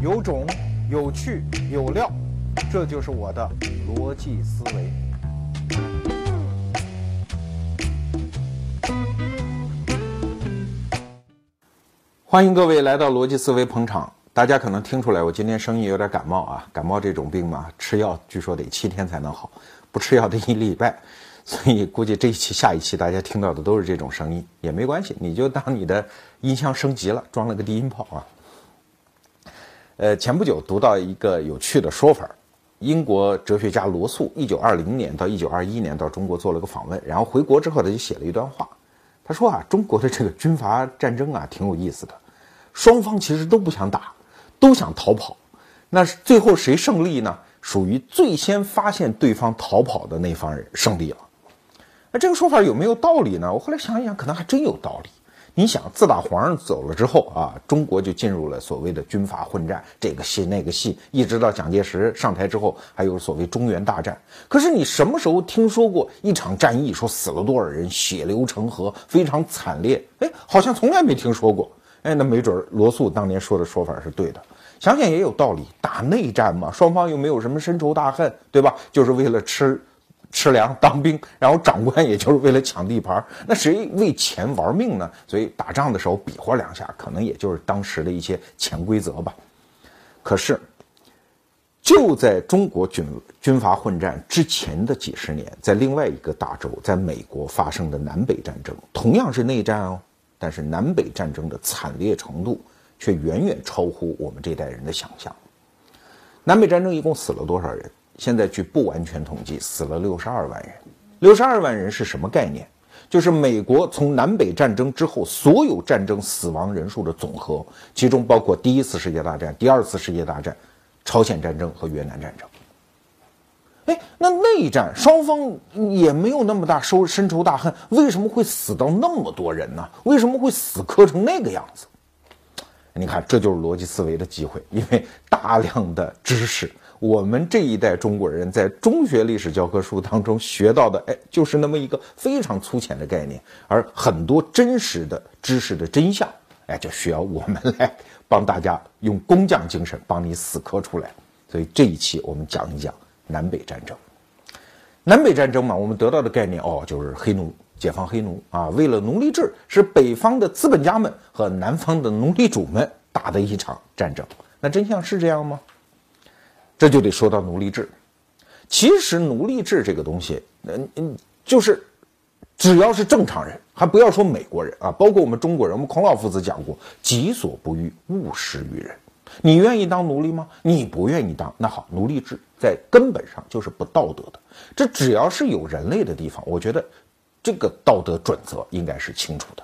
有种，有趣，有料，这就是我的逻辑思维。欢迎各位来到逻辑思维捧场。大家可能听出来，我今天声音有点感冒啊。感冒这种病嘛，吃药据说得七天才能好，不吃药得一礼拜。所以估计这一期、下一期大家听到的都是这种声音，也没关系，你就当你的音箱升级了，装了个低音炮啊。呃，前不久读到一个有趣的说法，英国哲学家罗素，一九二零年到一九二一年到中国做了个访问，然后回国之后他就写了一段话，他说啊，中国的这个军阀战争啊挺有意思的，双方其实都不想打，都想逃跑，那最后谁胜利呢？属于最先发现对方逃跑的那方人胜利了。那这个说法有没有道理呢？我后来想一想，可能还真有道理。你想，自打皇上走了之后啊，中国就进入了所谓的军阀混战，这个戏那个戏，一直到蒋介石上台之后，还有所谓中原大战。可是你什么时候听说过一场战役说死了多少人，血流成河，非常惨烈？哎，好像从来没听说过。哎，那没准罗素当年说的说法是对的。想想也有道理，打内战嘛，双方又没有什么深仇大恨，对吧？就是为了吃。吃粮当兵，然后长官也就是为了抢地盘，那谁为钱玩命呢？所以打仗的时候比划两下，可能也就是当时的一些潜规则吧。可是，就在中国军军阀混战之前的几十年，在另外一个大洲，在美国发生的南北战争，同样是内战哦，但是南北战争的惨烈程度却远远超乎我们这代人的想象。南北战争一共死了多少人？现在据不完全统计，死了六十二万人。六十二万人是什么概念？就是美国从南北战争之后所有战争死亡人数的总和，其中包括第一次世界大战、第二次世界大战、朝鲜战争和越南战争。哎，那内战双方也没有那么大收深仇大恨，为什么会死到那么多人呢？为什么会死磕成那个样子？你看，这就是逻辑思维的机会，因为大量的知识。我们这一代中国人在中学历史教科书当中学到的，哎，就是那么一个非常粗浅的概念，而很多真实的知识的真相，哎，就需要我们来帮大家用工匠精神帮你死磕出来。所以这一期我们讲一讲南北战争。南北战争嘛，我们得到的概念哦，就是黑奴解放黑奴啊，为了奴隶制，是北方的资本家们和南方的奴隶主们打的一场战争。那真相是这样吗？这就得说到奴隶制。其实奴隶制这个东西，嗯嗯，就是只要是正常人，还不要说美国人啊，包括我们中国人，我们孔老夫子讲过“己所不欲，勿施于人”。你愿意当奴隶吗？你不愿意当，那好，奴隶制在根本上就是不道德的。这只要是有人类的地方，我觉得这个道德准则应该是清楚的。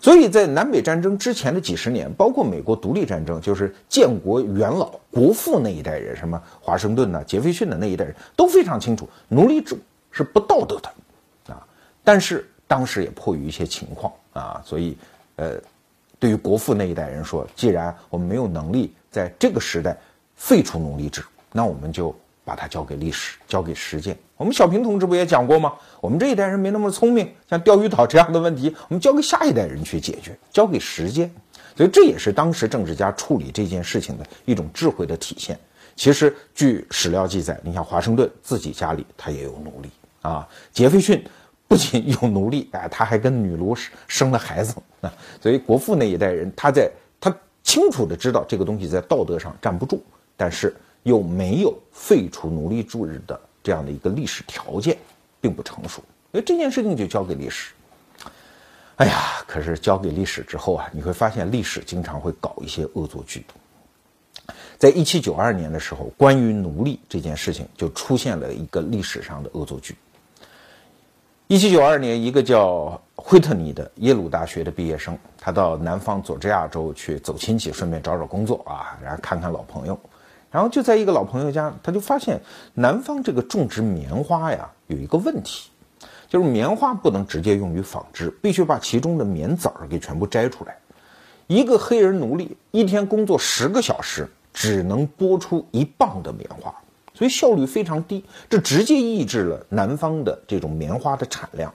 所以在南北战争之前的几十年，包括美国独立战争，就是建国元老、国父那一代人，什么华盛顿呐、杰斐逊的那一代人都非常清楚，奴隶制是不道德的，啊，但是当时也迫于一些情况啊，所以，呃，对于国父那一代人说，既然我们没有能力在这个时代废除奴隶制，那我们就。把它交给历史，交给实践。我们小平同志不也讲过吗？我们这一代人没那么聪明，像钓鱼岛这样的问题，我们交给下一代人去解决，交给实践。所以这也是当时政治家处理这件事情的一种智慧的体现。其实据史料记载，你像华盛顿自己家里他也有奴隶啊，杰斐逊不仅有奴隶，哎，他还跟女奴生了孩子啊。所以国父那一代人，他在他清楚的知道这个东西在道德上站不住，但是。又没有废除奴隶制的这样的一个历史条件，并不成熟，所以这件事情就交给历史。哎呀，可是交给历史之后啊，你会发现历史经常会搞一些恶作剧。在一七九二年的时候，关于奴隶这件事情就出现了一个历史上的恶作剧。一七九二年，一个叫惠特尼的耶鲁大学的毕业生，他到南方佐治亚州去走亲戚，顺便找找工作啊，然后看看老朋友。然后就在一个老朋友家，他就发现南方这个种植棉花呀有一个问题，就是棉花不能直接用于纺织，必须把其中的棉籽儿给全部摘出来。一个黑人奴隶一天工作十个小时，只能剥出一磅的棉花，所以效率非常低，这直接抑制了南方的这种棉花的产量。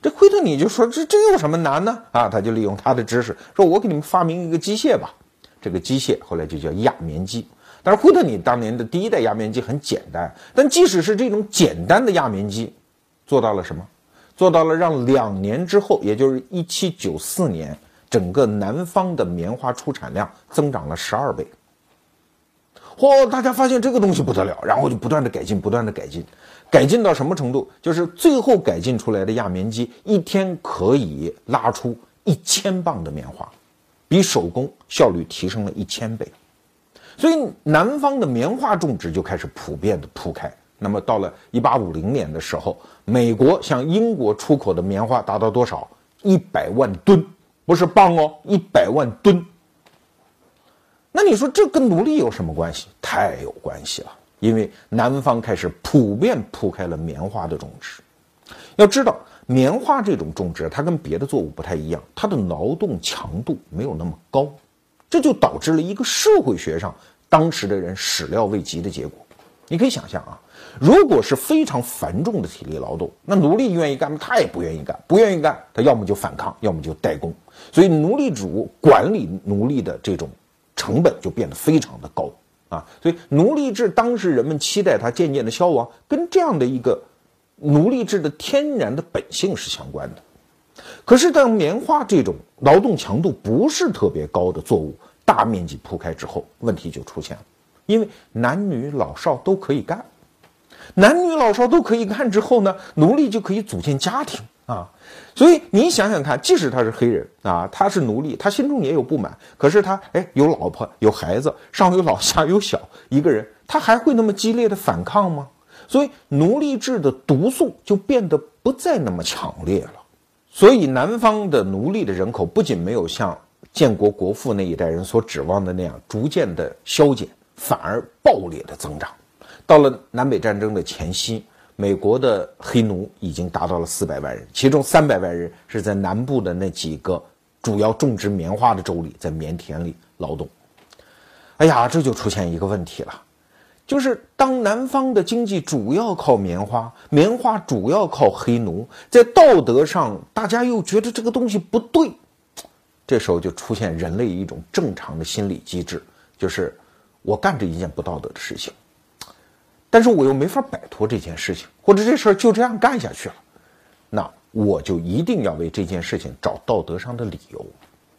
这惠特尼就说：“这这有什么难呢？啊，他就利用他的知识，说我给你们发明一个机械吧。”这个机械后来就叫轧棉机。但是惠特尼当年的第一代压棉机很简单，但即使是这种简单的压棉机，做到了什么？做到了让两年之后，也就是一七九四年，整个南方的棉花出产量增长了十二倍。嚯！大家发现这个东西不得了，然后就不断的改进，不断的改进，改进到什么程度？就是最后改进出来的压棉机一天可以拉出一千磅的棉花，比手工效率提升了一千倍。所以南方的棉花种植就开始普遍的铺开。那么到了一八五零年的时候，美国向英国出口的棉花达到多少？一百万吨，不是磅哦，一百万吨。那你说这跟奴隶有什么关系？太有关系了，因为南方开始普遍铺开了棉花的种植。要知道，棉花这种种植它跟别的作物不太一样，它的劳动强度没有那么高，这就导致了一个社会学上当时的人始料未及的结果。你可以想象啊，如果是非常繁重的体力劳动，那奴隶愿意干吗？他也不愿意干，不愿意干，他要么就反抗，要么就代工。所以奴隶主管理奴隶的这种。成本就变得非常的高啊，所以奴隶制当时人们期待它渐渐的消亡，跟这样的一个奴隶制的天然的本性是相关的。可是当棉花这种劳动强度不是特别高的作物大面积铺开之后，问题就出现了，因为男女老少都可以干，男女老少都可以干之后呢，奴隶就可以组建家庭。啊，所以你想想看，即使他是黑人啊，他是奴隶，他心中也有不满。可是他哎，有老婆有孩子，上有老下有小，一个人，他还会那么激烈的反抗吗？所以奴隶制的毒素就变得不再那么强烈了。所以南方的奴隶的人口不仅没有像建国国父那一代人所指望的那样逐渐的消减，反而暴烈的增长。到了南北战争的前夕。美国的黑奴已经达到了四百万人，其中三百万人是在南部的那几个主要种植棉花的州里，在棉田里劳动。哎呀，这就出现一个问题了，就是当南方的经济主要靠棉花，棉花主要靠黑奴，在道德上大家又觉得这个东西不对，这时候就出现人类一种正常的心理机制，就是我干着一件不道德的事情。但是我又没法摆脱这件事情，或者这事儿就这样干下去了，那我就一定要为这件事情找道德上的理由。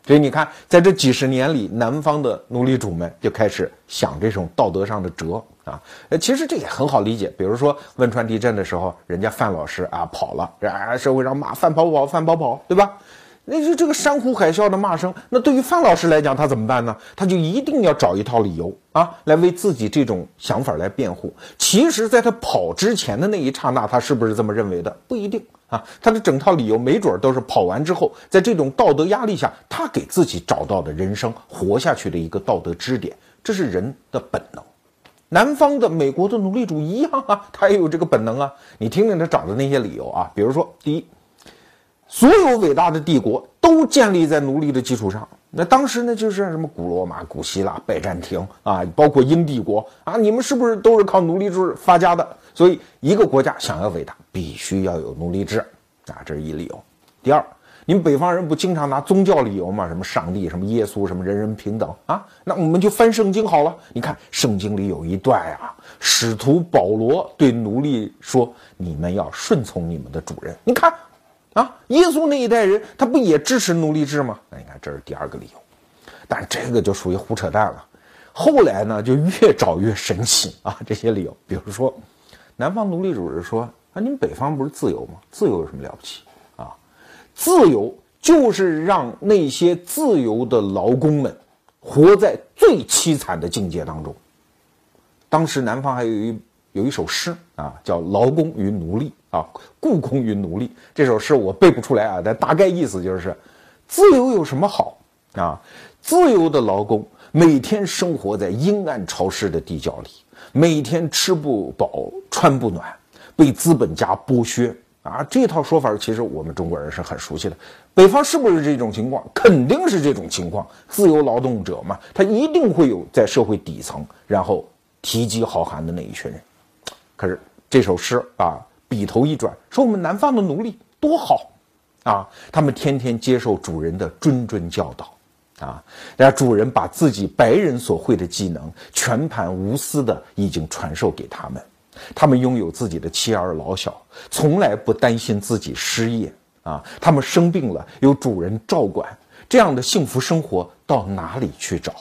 所以你看，在这几十年里，南方的奴隶主们就开始想这种道德上的辙啊。呃，其实这也很好理解。比如说汶川地震的时候，人家范老师啊跑了，啊社会上骂范跑跑，范跑跑，对吧？那就这个山呼海啸的骂声，那对于范老师来讲，他怎么办呢？他就一定要找一套理由啊，来为自己这种想法来辩护。其实，在他跑之前的那一刹那，他是不是这么认为的？不一定啊。他的整套理由，没准都是跑完之后，在这种道德压力下，他给自己找到的人生活下去的一个道德支点。这是人的本能。南方的美国的奴隶主一样啊，他也有这个本能啊。你听听他找的那些理由啊，比如说，第一。所有伟大的帝国都建立在奴隶的基础上。那当时呢，就是什么古罗马、古希腊、拜占庭啊，包括英帝国啊，你们是不是都是靠奴隶制发家的？所以，一个国家想要伟大，必须要有奴隶制啊，这是一理由。第二，你们北方人不经常拿宗教理由吗？什么上帝、什么耶稣、什么人人平等啊？那我们就翻圣经好了。你看，圣经里有一段啊，使徒保罗对奴隶说：“你们要顺从你们的主人。”你看。啊，耶稣那一代人，他不也支持奴隶制吗？那你看，这是第二个理由，但这个就属于胡扯淡了。后来呢，就越找越神奇啊，这些理由，比如说，南方奴隶主是说啊，你们北方不是自由吗？自由有什么了不起啊？自由就是让那些自由的劳工们活在最凄惨的境界当中。当时南方还有一有一首诗啊，叫《劳工与奴隶》。啊，故宫与奴隶这首诗我背不出来啊，但大概意思就是，自由有什么好啊？自由的劳工每天生活在阴暗潮湿的地窖里，每天吃不饱穿不暖，被资本家剥削啊！这套说法其实我们中国人是很熟悉的。北方是不是这种情况？肯定是这种情况。自由劳动者嘛，他一定会有在社会底层，然后提饥好寒的那一群人。可是这首诗啊。笔头一转，说我们南方的奴隶多好，啊，他们天天接受主人的谆谆教导，啊，然后主人把自己白人所会的技能全盘无私的已经传授给他们，他们拥有自己的妻儿老小，从来不担心自己失业啊。他们生病了有主人照管，这样的幸福生活到哪里去找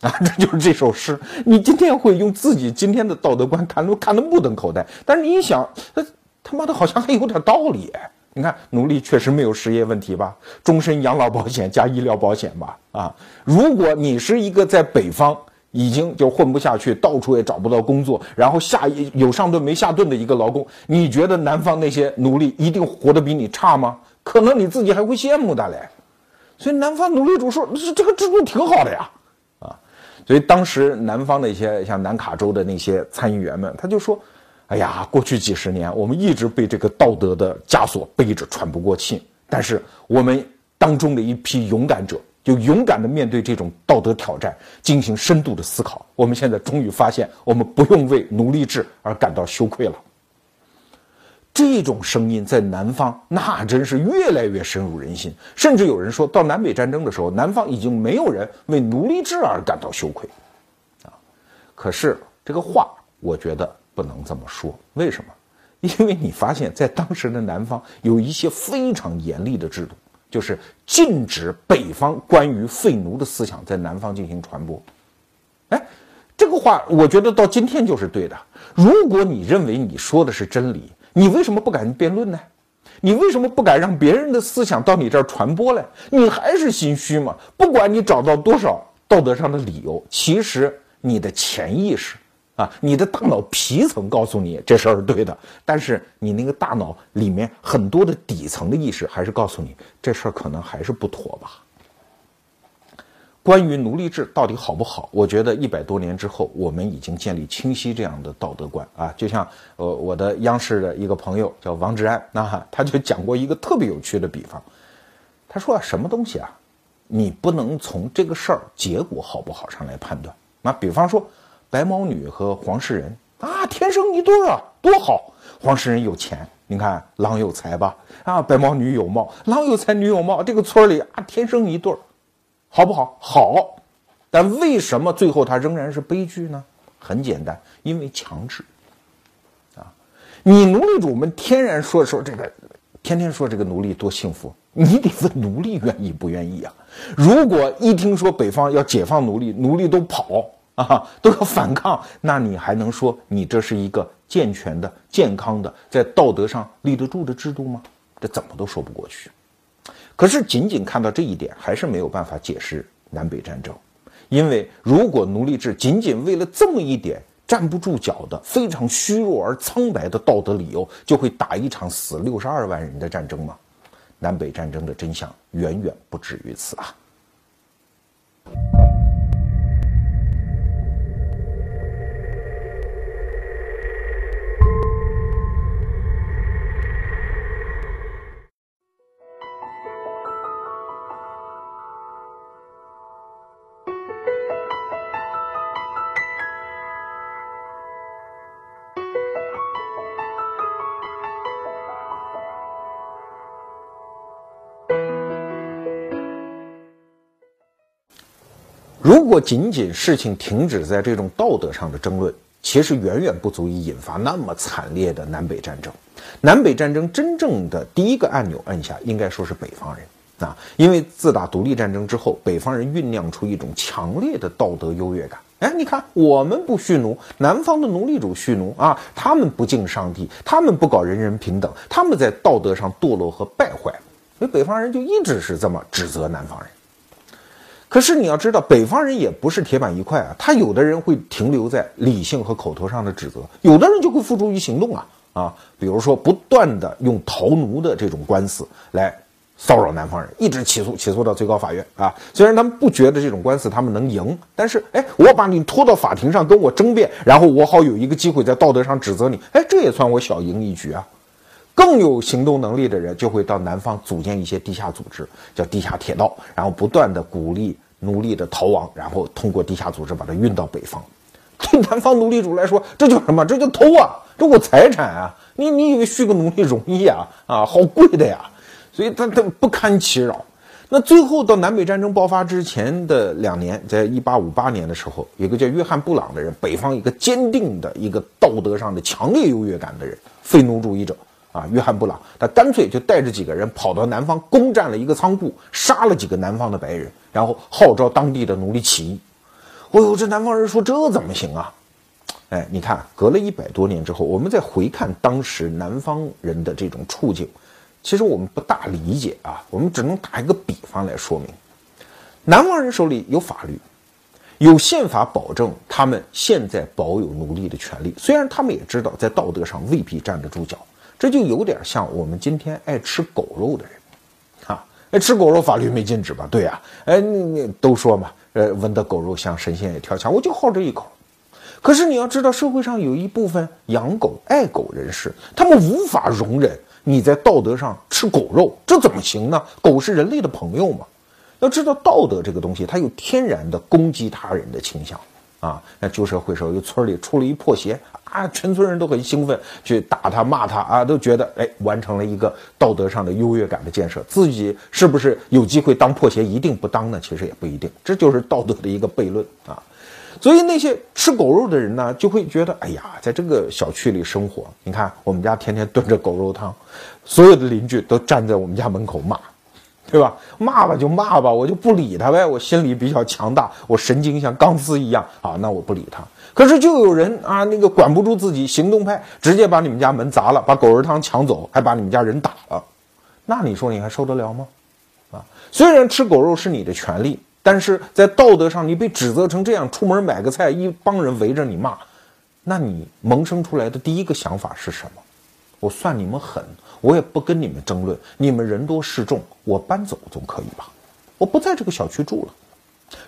啊？这就是这首诗。你今天会用自己今天的道德观看都看得目瞪口呆，但是你一想，他他妈的好像还有点道理。你看，奴隶确实没有失业问题吧？终身养老保险加医疗保险吧？啊，如果你是一个在北方已经就混不下去，到处也找不到工作，然后下有上顿没下顿的一个劳工，你觉得南方那些奴隶一定活得比你差吗？可能你自己还会羡慕他嘞。所以南方奴隶主说：“是这个制度挺好的呀。”所以当时南方的一些像南卡州的那些参议员们，他就说。哎呀，过去几十年，我们一直被这个道德的枷锁背着喘不过气。但是我们当中的一批勇敢者，就勇敢的面对这种道德挑战，进行深度的思考。我们现在终于发现，我们不用为奴隶制而感到羞愧了。这种声音在南方，那真是越来越深入人心。甚至有人说到南北战争的时候，南方已经没有人为奴隶制而感到羞愧。啊，可是这个话，我觉得。不能这么说，为什么？因为你发现，在当时的南方有一些非常严厉的制度，就是禁止北方关于废奴的思想在南方进行传播。哎，这个话我觉得到今天就是对的。如果你认为你说的是真理，你为什么不敢辩论呢？你为什么不敢让别人的思想到你这儿传播呢？你还是心虚吗？不管你找到多少道德上的理由，其实你的潜意识。啊，你的大脑皮层告诉你这事儿是对的，但是你那个大脑里面很多的底层的意识还是告诉你这事儿可能还是不妥吧。关于奴隶制到底好不好，我觉得一百多年之后，我们已经建立清晰这样的道德观啊。就像呃，我的央视的一个朋友叫王志安，那他就讲过一个特别有趣的比方，他说啊，什么东西啊，你不能从这个事儿结果好不好上来判断。那比方说。白毛女和黄世仁啊，天生一对啊，多好！黄世仁有钱，你看郎有才吧？啊，白毛女有貌，郎有才，女有貌，这个村里啊，天生一对儿，好不好？好。但为什么最后他仍然是悲剧呢？很简单，因为强制。啊，你奴隶主们天然说说这个，天天说这个奴隶多幸福，你得问奴隶愿意不愿意啊？如果一听说北方要解放奴隶，奴隶都跑。啊，都要反抗，那你还能说你这是一个健全的、健康的，在道德上立得住的制度吗？这怎么都说不过去。可是仅仅看到这一点，还是没有办法解释南北战争，因为如果奴隶制仅仅为了这么一点站不住脚的、非常虚弱而苍白的道德理由，就会打一场死六十二万人的战争吗？南北战争的真相远远不止于此啊。果仅仅事情停止在这种道德上的争论，其实远远不足以引发那么惨烈的南北战争。南北战争真正的第一个按钮按下，应该说是北方人啊，因为自打独立战争之后，北方人酝酿出一种强烈的道德优越感。哎，你看，我们不蓄奴，南方的奴隶主蓄奴啊，他们不敬上帝，他们不搞人人平等，他们在道德上堕落和败坏，所以北方人就一直是这么指责南方人。可是你要知道，北方人也不是铁板一块啊，他有的人会停留在理性和口头上的指责，有的人就会付诸于行动啊啊，比如说不断的用逃奴的这种官司来骚扰南方人，一直起诉起诉到最高法院啊。虽然他们不觉得这种官司他们能赢，但是哎，我把你拖到法庭上跟我争辩，然后我好有一个机会在道德上指责你，哎，这也算我小赢一局啊。更有行动能力的人就会到南方组建一些地下组织，叫地下铁道，然后不断的鼓励奴隶的逃亡，然后通过地下组织把它运到北方。对南方奴隶主来说，这叫什么？这叫偷啊！这我财产啊！你你以为续个奴隶容易啊？啊，好贵的呀！所以他他不堪其扰。那最后到南北战争爆发之前的两年，在一八五八年的时候，有个叫约翰·布朗的人，北方一个坚定的一个道德上的强烈优越感的人，废奴主义者啊，约翰·布朗，他干脆就带着几个人跑到南方，攻占了一个仓库，杀了几个南方的白人，然后号召当地的奴隶起义。哦呦，这南方人说这怎么行啊？哎，你看，隔了一百多年之后，我们再回看当时南方人的这种处境。其实我们不大理解啊，我们只能打一个比方来说明：南方人手里有法律，有宪法保证他们现在保有奴隶的权利。虽然他们也知道在道德上未必站得住脚，这就有点像我们今天爱吃狗肉的人，啊，爱吃狗肉法律没禁止吧？对呀，哎，你你都说嘛，呃，闻得狗肉香，神仙也跳墙，我就好这一口。可是你要知道，社会上有一部分养狗爱狗人士，他们无法容忍。你在道德上吃狗肉，这怎么行呢？狗是人类的朋友嘛。要知道道德这个东西，它有天然的攻击他人的倾向啊。那旧社会时候，有村里出了一破鞋啊，全村人都很兴奋，去打他骂他啊，都觉得哎，完成了一个道德上的优越感的建设。自己是不是有机会当破鞋？一定不当呢？其实也不一定，这就是道德的一个悖论啊。所以那些吃狗肉的人呢，就会觉得，哎呀，在这个小区里生活，你看我们家天天炖着狗肉汤，所有的邻居都站在我们家门口骂，对吧？骂吧就骂吧，我就不理他呗。我心里比较强大，我神经像钢丝一样啊，那我不理他。可是就有人啊，那个管不住自己，行动派，直接把你们家门砸了，把狗肉汤抢走，还把你们家人打了，那你说你还受得了吗？啊，虽然吃狗肉是你的权利。但是在道德上，你被指责成这样，出门买个菜，一帮人围着你骂，那你萌生出来的第一个想法是什么？我算你们狠，我也不跟你们争论，你们人多势众，我搬走总可以吧？我不在这个小区住了。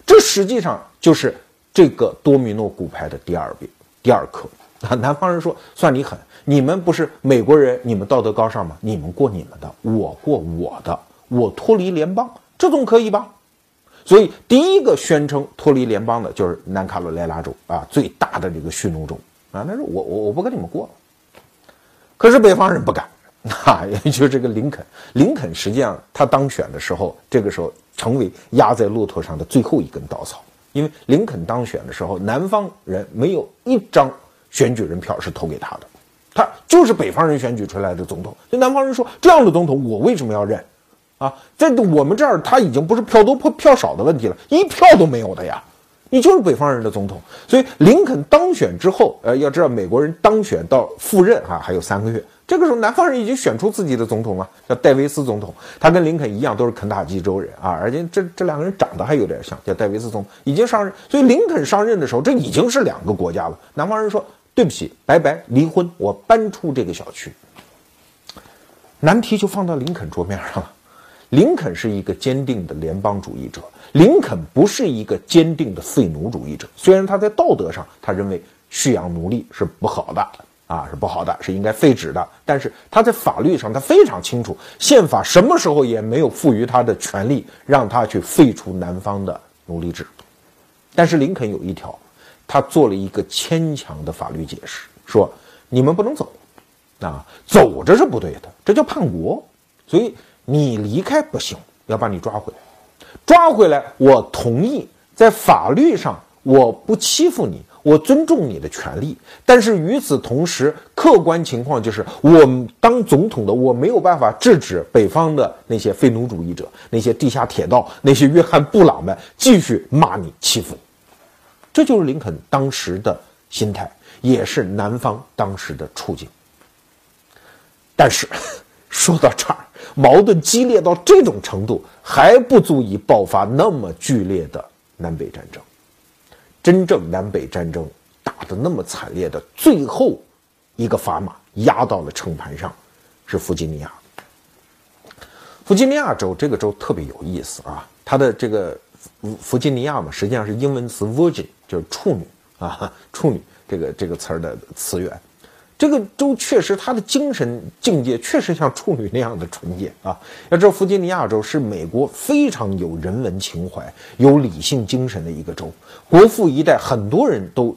这实际上就是这个多米诺骨牌的第二遍，第二课。啊，南方人说算你狠，你们不是美国人，你们道德高尚吗？你们过你们的，我过我的，我脱离联邦，这总可以吧？所以，第一个宣称脱离联邦的就是南卡罗来纳州啊，最大的这个蓄奴州啊。那是我我我不跟你们过了。可是北方人不敢啊，也就是这个林肯。林肯实际上他当选的时候，这个时候成为压在骆驼上的最后一根稻草。因为林肯当选的时候，南方人没有一张选举人票是投给他的，他就是北方人选举出来的总统。就南方人说，这样的总统我为什么要认？啊，在我们这儿，他已经不是票多票票少的问题了，一票都没有的呀。你就是北方人的总统，所以林肯当选之后，呃，要知道美国人当选到赴任啊，还有三个月。这个时候，南方人已经选出自己的总统了，叫戴维斯总统。他跟林肯一样，都是肯塔基州人啊，而且这这两个人长得还有点像，叫戴维斯总统已经上任。所以林肯上任的时候，这已经是两个国家了。南方人说：“对不起，拜拜，离婚，我搬出这个小区。”难题就放到林肯桌面上了。林肯是一个坚定的联邦主义者，林肯不是一个坚定的废奴主义者。虽然他在道德上，他认为蓄养奴隶是不好的啊，是不好的，是应该废止的。但是他在法律上，他非常清楚，宪法什么时候也没有赋予他的权利，让他去废除南方的奴隶制。但是林肯有一条，他做了一个牵强的法律解释，说你们不能走，啊，走着是不对的，这叫叛国，所以。你离开不行，要把你抓回来。抓回来，我同意在法律上我不欺负你，我尊重你的权利。但是与此同时，客观情况就是，我当总统的我没有办法制止北方的那些废奴主义者、那些地下铁道、那些约翰布朗们继续骂你、欺负你。这就是林肯当时的心态，也是南方当时的处境。但是说到这儿。矛盾激烈到这种程度，还不足以爆发那么剧烈的南北战争。真正南北战争打得那么惨烈的最后一个砝码压到了秤盘上，是弗吉尼亚。弗吉尼亚州这个州特别有意思啊，它的这个弗弗吉尼亚嘛，实际上是英文词 virgin，就是处女啊，处女这个这个词儿的词源。这个州确实，他的精神境界确实像处女那样的纯洁啊！要知道，弗吉尼亚州是美国非常有人文情怀、有理性精神的一个州。国父一代很多人都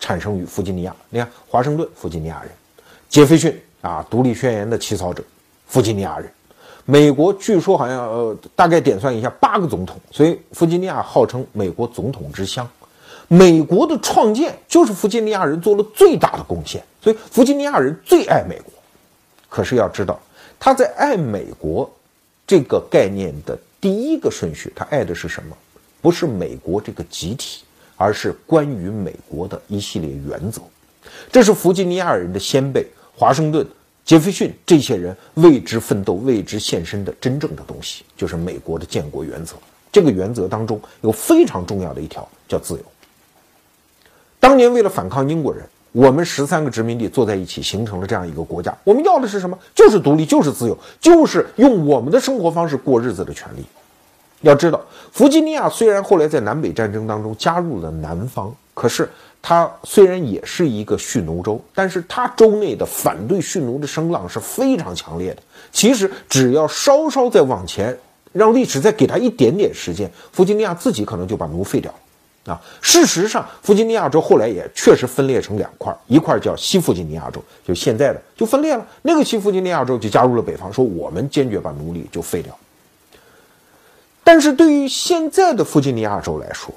产生于弗吉尼亚。你看，华盛顿，弗吉尼亚人；杰斐逊啊，独立宣言的起草者，弗吉尼亚人；美国据说好像呃，大概点算一下，八个总统，所以弗吉尼亚号称美国总统之乡。美国的创建就是弗吉尼亚人做了最大的贡献，所以弗吉尼亚人最爱美国。可是要知道，他在爱美国这个概念的第一个顺序，他爱的是什么？不是美国这个集体，而是关于美国的一系列原则。这是弗吉尼亚人的先辈华盛顿、杰斐逊这些人为之奋斗、为之献身的真正的东西，就是美国的建国原则。这个原则当中有非常重要的一条，叫自由。当年为了反抗英国人，我们十三个殖民地坐在一起，形成了这样一个国家。我们要的是什么？就是独立，就是自由，就是用我们的生活方式过日子的权利。要知道，弗吉尼亚虽然后来在南北战争当中加入了南方，可是它虽然也是一个蓄奴州，但是它州内的反对蓄奴的声浪是非常强烈的。其实只要稍稍再往前，让历史再给他一点点时间，弗吉尼亚自己可能就把奴废掉了。啊，事实上，弗吉尼亚州后来也确实分裂成两块，一块叫西弗吉尼亚州，就现在的就分裂了。那个西弗吉尼亚州就加入了北方，说我们坚决把奴隶就废掉。但是对于现在的弗吉尼亚州来说，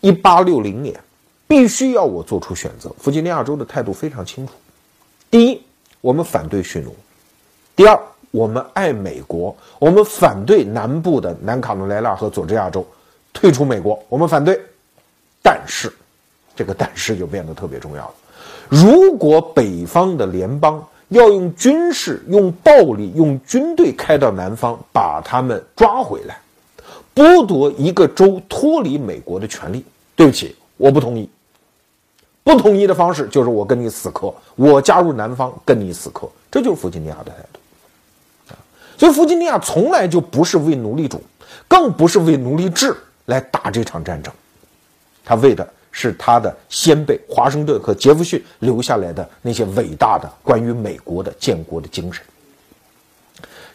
一八六零年，必须要我做出选择。弗吉尼亚州的态度非常清楚：第一，我们反对蓄奴；第二，我们爱美国，我们反对南部的南卡罗来纳和佐治亚州退出美国，我们反对。但是，这个但是就变得特别重要了。如果北方的联邦要用军事、用暴力、用军队开到南方，把他们抓回来，剥夺一个州脱离美国的权利，对不起，我不同意。不同意的方式就是我跟你死磕，我加入南方跟你死磕，这就是弗吉尼亚的态度。所以弗吉尼亚从来就不是为奴隶主，更不是为奴隶制来打这场战争。他为的是他的先辈华盛顿和杰弗逊留下来的那些伟大的关于美国的建国的精神。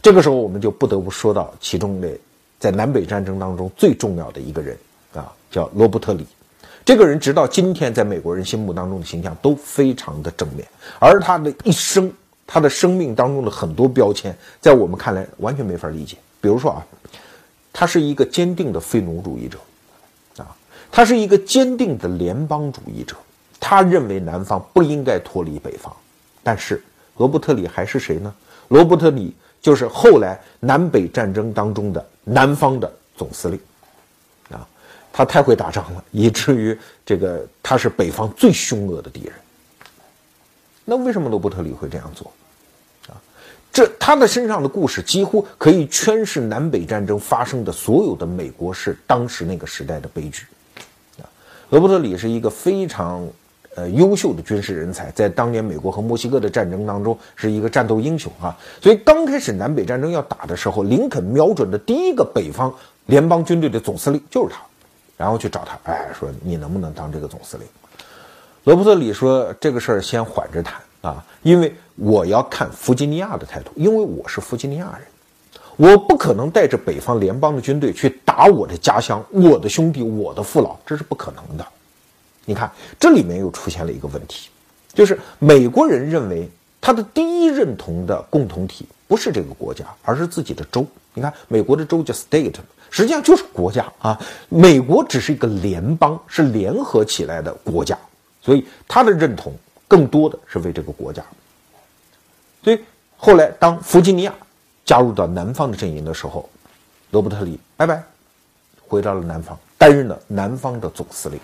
这个时候，我们就不得不说到其中的在南北战争当中最重要的一个人啊，叫罗伯特·李。这个人直到今天在美国人心目当中的形象都非常的正面，而他的一生，他的生命当中的很多标签，在我们看来完全没法理解。比如说啊，他是一个坚定的非奴主义者。他是一个坚定的联邦主义者，他认为南方不应该脱离北方。但是罗伯特里还是谁呢？罗伯特里就是后来南北战争当中的南方的总司令，啊，他太会打仗了，以至于这个他是北方最凶恶的敌人。那为什么罗伯特里会这样做？啊，这他的身上的故事几乎可以诠释南北战争发生的所有的美国是当时那个时代的悲剧。罗伯特里是一个非常呃优秀的军事人才，在当年美国和墨西哥的战争当中是一个战斗英雄啊。所以刚开始南北战争要打的时候，林肯瞄准的第一个北方联邦军队的总司令就是他，然后去找他，哎，说你能不能当这个总司令？罗伯特里说这个事儿先缓着谈啊，因为我要看弗吉尼亚的态度，因为我是弗吉尼亚人。我不可能带着北方联邦的军队去打我的家乡、我的兄弟、我的父老，这是不可能的。你看，这里面又出现了一个问题，就是美国人认为他的第一认同的共同体不是这个国家，而是自己的州。你看，美国的州叫 state，实际上就是国家啊。美国只是一个联邦，是联合起来的国家，所以他的认同更多的是为这个国家。所以后来当弗吉尼亚。加入到南方的阵营的时候，罗伯特里拜拜，回到了南方，担任了南方的总司令。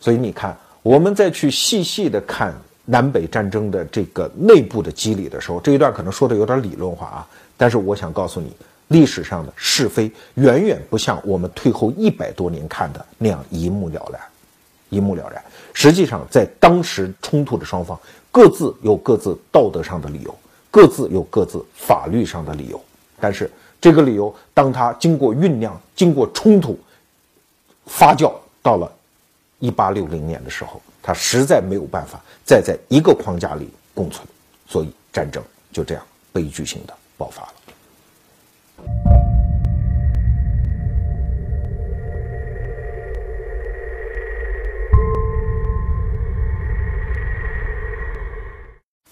所以你看，我们再去细细的看南北战争的这个内部的机理的时候，这一段可能说的有点理论化啊，但是我想告诉你，历史上的是非远远不像我们退后一百多年看的那样一目了然，一目了然。实际上，在当时冲突的双方各自有各自道德上的理由。各自有各自法律上的理由，但是这个理由，当它经过酝酿、经过冲突、发酵，到了一八六零年的时候，它实在没有办法再在一个框架里共存，所以战争就这样悲剧性的爆发了。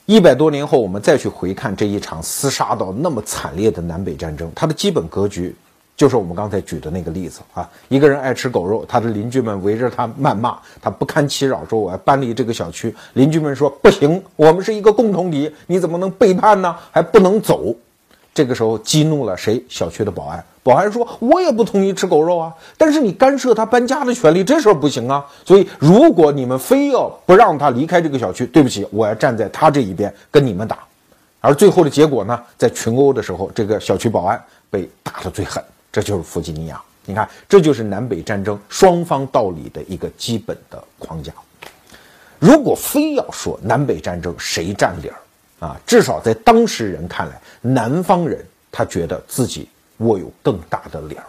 一百多年后，我们再去回看这一场厮杀到那么惨烈的南北战争，它的基本格局就是我们刚才举的那个例子啊。一个人爱吃狗肉，他的邻居们围着他谩骂，他不堪其扰，说我要搬离这个小区。邻居们说不行，我们是一个共同体，你怎么能背叛呢？还不能走。这个时候激怒了谁？小区的保安。保安说：“我也不同意吃狗肉啊，但是你干涉他搬家的权利，这事儿不行啊。所以，如果你们非要不让他离开这个小区，对不起，我要站在他这一边跟你们打。而最后的结果呢，在群殴的时候，这个小区保安被打得最狠，这就是弗吉尼亚。你看，这就是南北战争双方道理的一个基本的框架。如果非要说南北战争谁占理儿啊，至少在当时人看来，南方人他觉得自己。握有更大的理儿，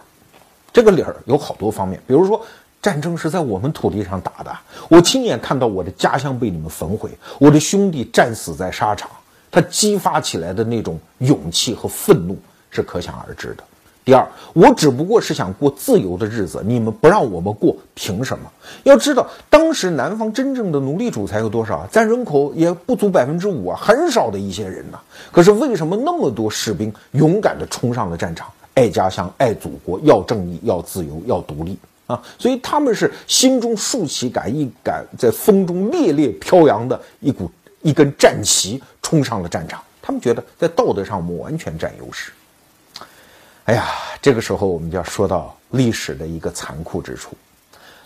这个理儿有好多方面，比如说战争是在我们土地上打的，我亲眼看到我的家乡被你们焚毁，我的兄弟战死在沙场，他激发起来的那种勇气和愤怒是可想而知的。第二，我只不过是想过自由的日子，你们不让我们过，凭什么？要知道，当时南方真正的奴隶主才有多少啊？占人口也不足百分之五啊，很少的一些人呐。可是为什么那么多士兵勇敢地冲上了战场？爱家乡，爱祖国，要正义，要自由，要独立啊！所以他们是心中竖起杆一杆，在风中猎猎飘扬的一股一根战旗，冲上了战场。他们觉得在道德上我们完全占优势。哎呀，这个时候我们就要说到历史的一个残酷之处。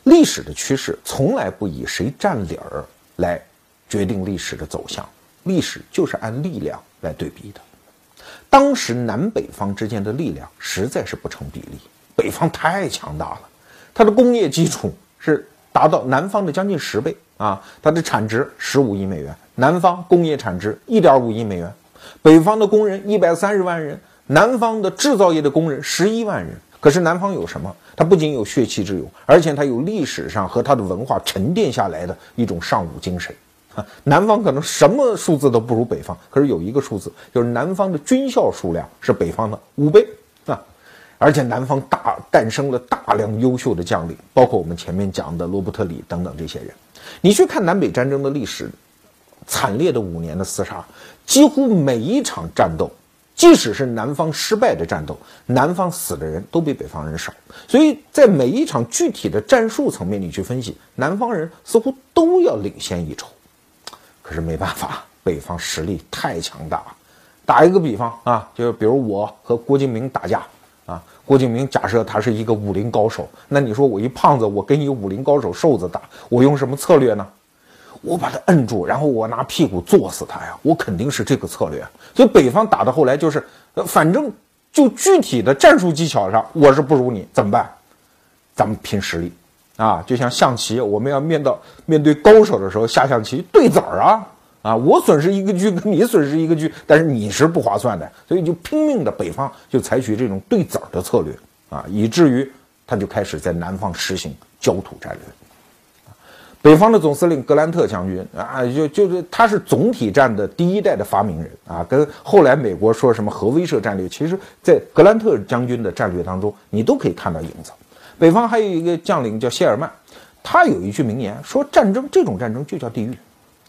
历史的趋势从来不以谁占理儿来决定历史的走向，历史就是按力量来对比的。当时南北方之间的力量实在是不成比例，北方太强大了，它的工业基础是达到南方的将近十倍啊，它的产值十五亿美元，南方工业产值一点五亿美元，北方的工人一百三十万人，南方的制造业的工人十一万人。可是南方有什么？它不仅有血气之勇，而且它有历史上和它的文化沉淀下来的一种尚武精神。啊，南方可能什么数字都不如北方，可是有一个数字，就是南方的军校数量是北方的五倍啊！而且南方大诞生了大量优秀的将领，包括我们前面讲的罗伯特里等等这些人。你去看南北战争的历史，惨烈的五年的厮杀，几乎每一场战斗，即使是南方失败的战斗，南方死的人都比北方人少。所以在每一场具体的战术层面，你去分析，南方人似乎都要领先一筹。可是没办法，北方实力太强大了。打一个比方啊，就是比如我和郭敬明打架啊，郭敬明假设他是一个武林高手，那你说我一胖子，我跟一武林高手瘦子打，我用什么策略呢？我把他摁住，然后我拿屁股坐死他呀，我肯定是这个策略。所以北方打到后来就是，呃反正就具体的战术技巧上，我是不如你，怎么办？咱们拼实力。啊，就像象棋，我们要面到面对高手的时候下象棋对子儿啊啊，我损失一个 车，你损失一个车，但是你是不划算的，所以就拼命的北方就采取这种对子儿的策略啊，以至于他就开始在南方实行焦土战略。北方的总司令格兰特将军啊，就就是他是总体战的第一代的发明人啊，跟后来美国说什么核威慑战略，其实在格兰特将军的战略当中，你都可以看到影子。北方还有一个将领叫谢尔曼，他有一句名言说：“战争这种战争就叫地狱，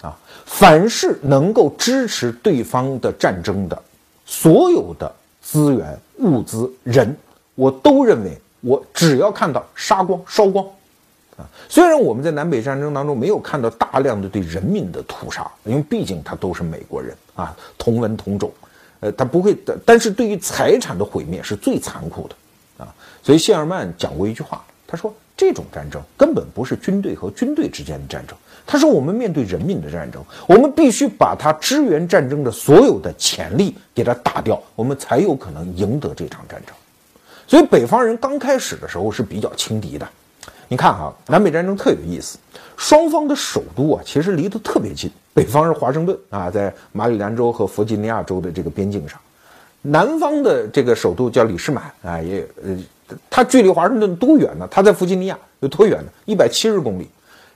啊，凡是能够支持对方的战争的，所有的资源、物资、人，我都认为我只要看到杀光、烧光，啊，虽然我们在南北战争当中没有看到大量的对人民的屠杀，因为毕竟他都是美国人啊，同文同种，呃，他不会的，但是对于财产的毁灭是最残酷的。”啊所以谢尔曼讲过一句话，他说：“这种战争根本不是军队和军队之间的战争，他说我们面对人民的战争。我们必须把他支援战争的所有的潜力给他打掉，我们才有可能赢得这场战争。”所以北方人刚开始的时候是比较轻敌的。你看哈，南北战争特有意思，双方的首都啊其实离得特别近，北方是华盛顿啊，在马里兰州和弗吉尼亚州的这个边境上，南方的这个首都叫里士满啊，也呃。它距离华盛顿多远呢？它在弗吉尼亚有多远呢？一百七十公里，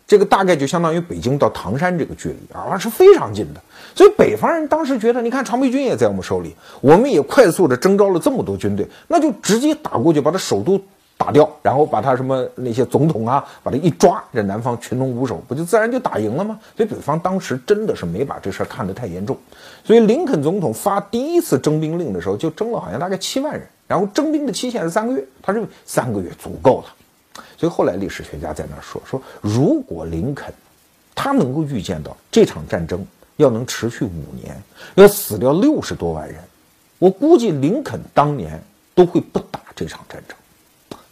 这个大概就相当于北京到唐山这个距离啊，是非常近的。所以北方人当时觉得，你看常备军也在我们手里，我们也快速的征召了这么多军队，那就直接打过去，把他首都打掉，然后把他什么那些总统啊，把他一抓，这南方群龙无首，不就自然就打赢了吗？所以北方当时真的是没把这事儿看得太严重。所以林肯总统发第一次征兵令的时候，就征了好像大概七万人，然后征兵的期限是三个月，他认为三个月足够了。所以后来历史学家在那说说，如果林肯他能够预见到这场战争要能持续五年，要死掉六十多万人，我估计林肯当年都会不打这场战争。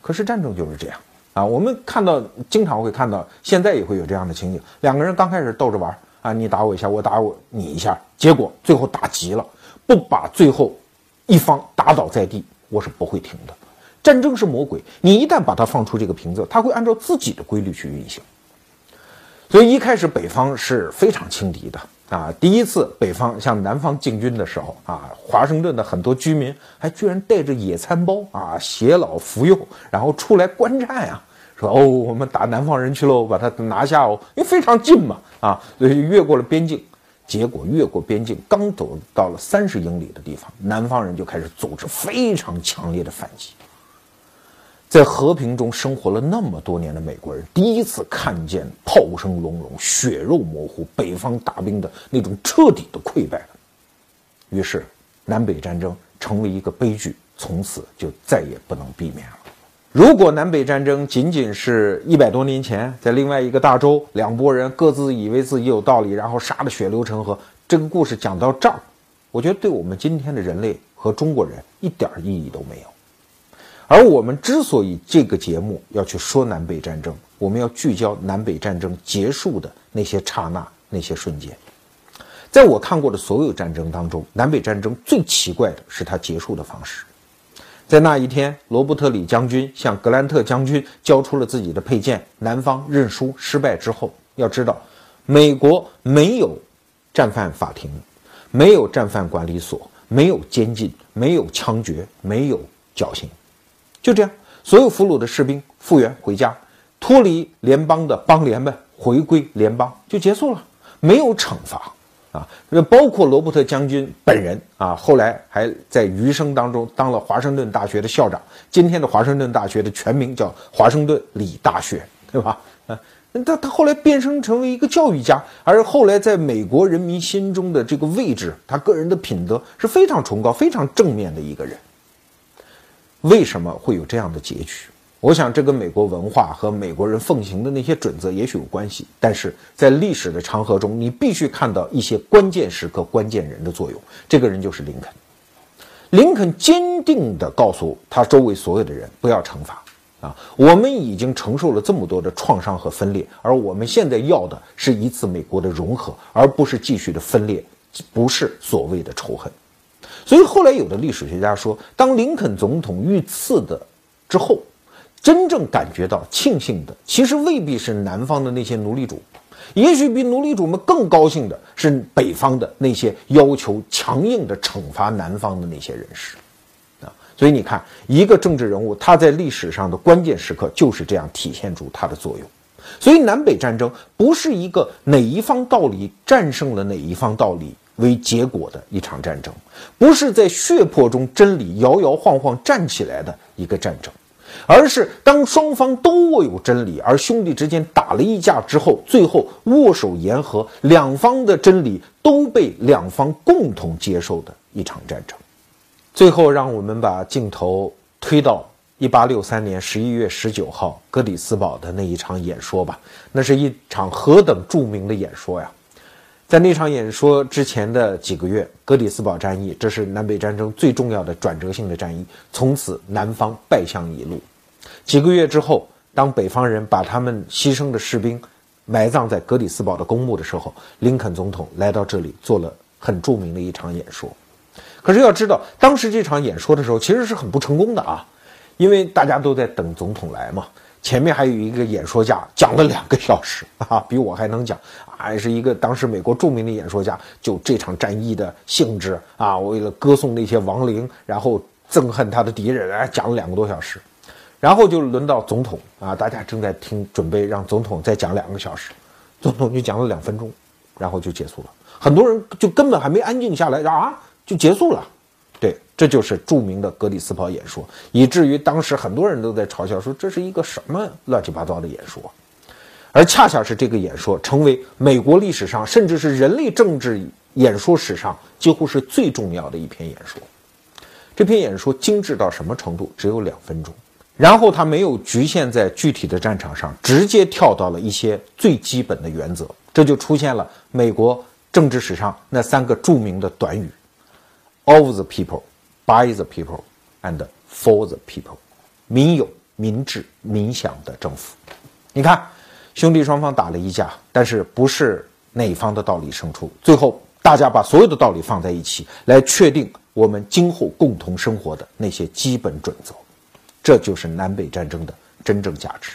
可是战争就是这样啊，我们看到经常会看到，现在也会有这样的情景：两个人刚开始逗着玩啊，你打我一下，我打我你一下，结果最后打急了，不把最后一方打倒在地，我是不会停的。战争是魔鬼，你一旦把它放出这个瓶子，它会按照自己的规律去运行。所以一开始北方是非常轻敌的。啊，第一次北方向南方进军的时候啊，华盛顿的很多居民还居然带着野餐包啊，携老扶幼，然后出来观战呀，说哦，我们打南方人去喽，把他拿下哦，因为非常近嘛，啊，所以越过了边境，结果越过边境，刚走到了三十英里的地方，南方人就开始组织非常强烈的反击。在和平中生活了那么多年的美国人，第一次看见炮声隆隆、血肉模糊，北方大兵的那种彻底的溃败了。于是，南北战争成为一个悲剧，从此就再也不能避免了。如果南北战争仅仅是一百多年前在另外一个大洲，两拨人各自以为自己有道理，然后杀得血流成河，这个故事讲到这儿，我觉得对我们今天的人类和中国人一点意义都没有。而我们之所以这个节目要去说南北战争，我们要聚焦南北战争结束的那些刹那、那些瞬间。在我看过的所有战争当中，南北战争最奇怪的是它结束的方式。在那一天，罗伯特李将军向格兰特将军交出了自己的佩剑，南方认输失败之后，要知道，美国没有战犯法庭，没有战犯管理所，没有监禁，没有枪决，没有绞刑。就这样，所有俘虏的士兵复员回家，脱离联邦的邦联们回归联邦就结束了，没有惩罚啊！那包括罗伯特将军本人啊，后来还在余生当中当了华盛顿大学的校长。今天的华盛顿大学的全名叫华盛顿理大学，对吧？啊，他他后来变身成为一个教育家，而后来在美国人民心中的这个位置，他个人的品德是非常崇高、非常正面的一个人。为什么会有这样的结局？我想这跟美国文化和美国人奉行的那些准则也许有关系。但是在历史的长河中，你必须看到一些关键时刻、关键人的作用。这个人就是林肯。林肯坚定地告诉他周围所有的人：不要惩罚啊！我们已经承受了这么多的创伤和分裂，而我们现在要的是一次美国的融合，而不是继续的分裂，不是所谓的仇恨。所以后来有的历史学家说，当林肯总统遇刺的之后，真正感觉到庆幸的，其实未必是南方的那些奴隶主，也许比奴隶主们更高兴的是北方的那些要求强硬的惩罚南方的那些人士，啊，所以你看，一个政治人物他在历史上的关键时刻就是这样体现出他的作用。所以南北战争不是一个哪一方道理战胜了哪一方道理。为结果的一场战争，不是在血泊中真理摇摇晃晃站起来的一个战争，而是当双方都握有真理，而兄弟之间打了一架之后，最后握手言和，两方的真理都被两方共同接受的一场战争。最后，让我们把镜头推到一八六三年十一月十九号格里斯堡的那一场演说吧，那是一场何等著名的演说呀！在那场演说之前的几个月，格里斯堡战役，这是南北战争最重要的转折性的战役。从此，南方败向一路。几个月之后，当北方人把他们牺牲的士兵埋葬在格里斯堡的公墓的时候，林肯总统来到这里做了很著名的一场演说。可是要知道，当时这场演说的时候，其实是很不成功的啊，因为大家都在等总统来嘛。前面还有一个演说家讲了两个小时 啊，比我还能讲，还是一个当时美国著名的演说家，就这场战役的性质啊，为了歌颂那些亡灵，然后憎恨他的敌人，哎，讲了两个多小时，然后就轮到总统啊，大家正在听，准备让总统再讲两个小时，总统就讲了两分钟，然后就结束了，很多人就根本还没安静下来啊，就结束了，对，这就是著名的格里斯堡演说，以至于当时很多人都在嘲笑说这是一个什么乱七八糟的演说，而恰恰是这个演说成为美国历史上，甚至是人类政治演说史上几乎是最重要的一篇演说。这篇演说精致到什么程度？只有两分钟，然后他没有局限在具体的战场上，直接跳到了一些最基本的原则，这就出现了美国政治史上那三个著名的短语。Of the people, by the people, and for the people，民有、民治、民享的政府。你看，兄弟双方打了一架，但是不是哪方的道理胜出？最后，大家把所有的道理放在一起，来确定我们今后共同生活的那些基本准则。这就是南北战争的真正价值。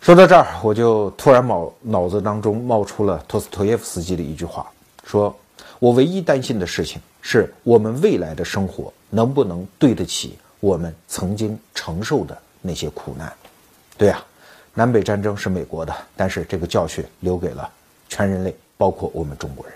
说到这儿，我就突然冒脑子当中冒出了托斯托耶夫斯基的一句话，说。我唯一担心的事情是我们未来的生活能不能对得起我们曾经承受的那些苦难。对呀，南北战争是美国的，但是这个教训留给了全人类，包括我们中国人。